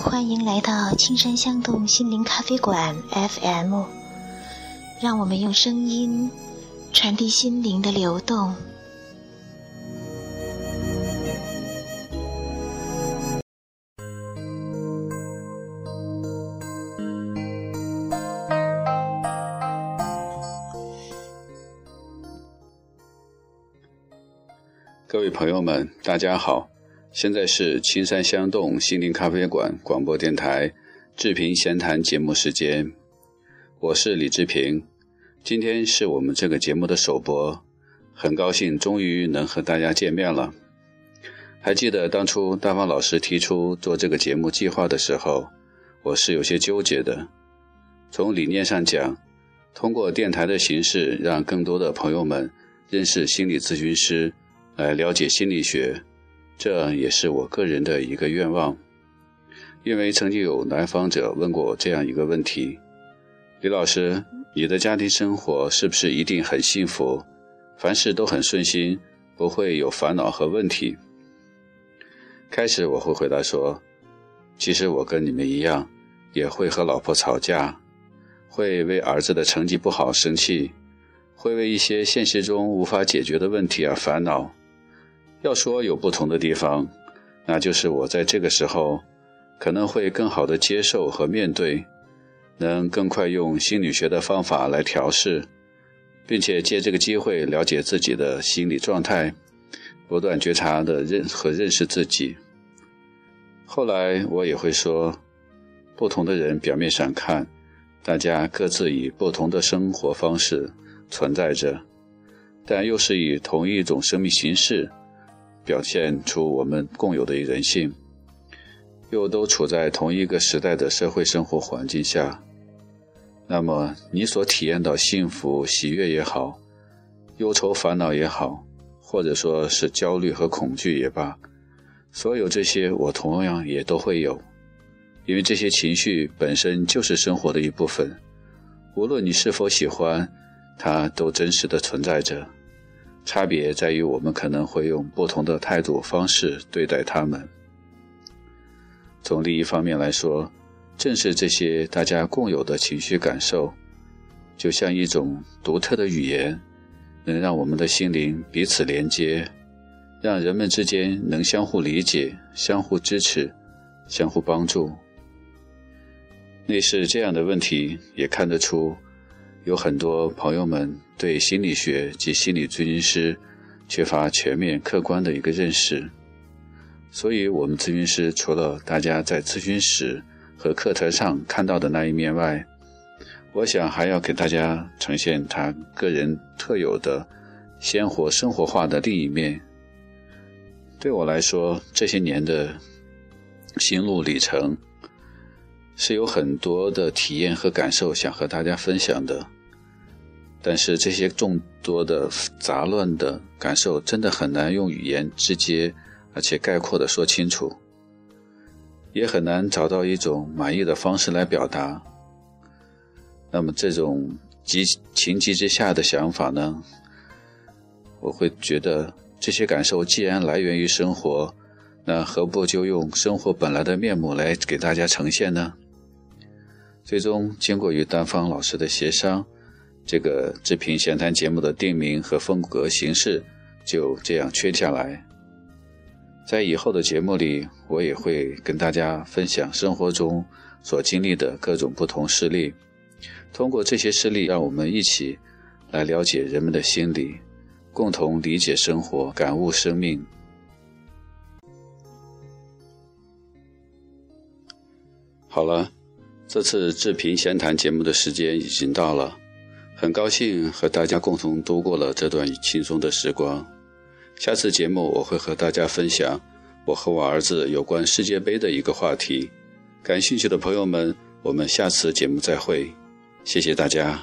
欢迎来到青山香动心灵咖啡馆 FM，让我们用声音传递心灵的流动。各位朋友们，大家好。现在是青山香洞心灵咖啡馆广播电台志平闲谈节目时间，我是李志平。今天是我们这个节目的首播，很高兴终于能和大家见面了。还记得当初大方老师提出做这个节目计划的时候，我是有些纠结的。从理念上讲，通过电台的形式，让更多的朋友们认识心理咨询师，来了解心理学。这也是我个人的一个愿望，因为曾经有来访者问过我这样一个问题：李老师，你的家庭生活是不是一定很幸福，凡事都很顺心，不会有烦恼和问题？开始我会回答说，其实我跟你们一样，也会和老婆吵架，会为儿子的成绩不好生气，会为一些现实中无法解决的问题而烦恼。要说有不同的地方，那就是我在这个时候可能会更好的接受和面对，能更快用心理学的方法来调试，并且借这个机会了解自己的心理状态，不断觉察的认和认识自己。后来我也会说，不同的人表面上看，大家各自以不同的生活方式存在着，但又是以同一种生命形式。表现出我们共有的人性，又都处在同一个时代的社会生活环境下，那么你所体验到幸福、喜悦也好，忧愁、烦恼也好，或者说是焦虑和恐惧也罢，所有这些我同样也都会有，因为这些情绪本身就是生活的一部分，无论你是否喜欢，它都真实的存在着。差别在于，我们可能会用不同的态度方式对待他们。从另一方面来说，正是这些大家共有的情绪感受，就像一种独特的语言，能让我们的心灵彼此连接，让人们之间能相互理解、相互支持、相互帮助。类似这样的问题，也看得出。有很多朋友们对心理学及心理咨询师缺乏全面客观的一个认识，所以，我们咨询师除了大家在咨询室和课堂上看到的那一面外，我想还要给大家呈现他个人特有的鲜活生活化的另一面。对我来说，这些年的心路历程。是有很多的体验和感受想和大家分享的，但是这些众多的杂乱的感受真的很难用语言直接而且概括的说清楚，也很难找到一种满意的方式来表达。那么这种急情急之下的想法呢，我会觉得这些感受既然来源于生活，那何不就用生活本来的面目来给大家呈现呢？最终，经过与单方老师的协商，这个志平闲谈节目的定名和风格形式就这样确下来。在以后的节目里，我也会跟大家分享生活中所经历的各种不同事例，通过这些事例，让我们一起来了解人们的心理，共同理解生活，感悟生命。好了。这次志平闲谈节目的时间已经到了，很高兴和大家共同度过了这段轻松的时光。下次节目我会和大家分享我和我儿子有关世界杯的一个话题。感兴趣的朋友们，我们下次节目再会，谢谢大家。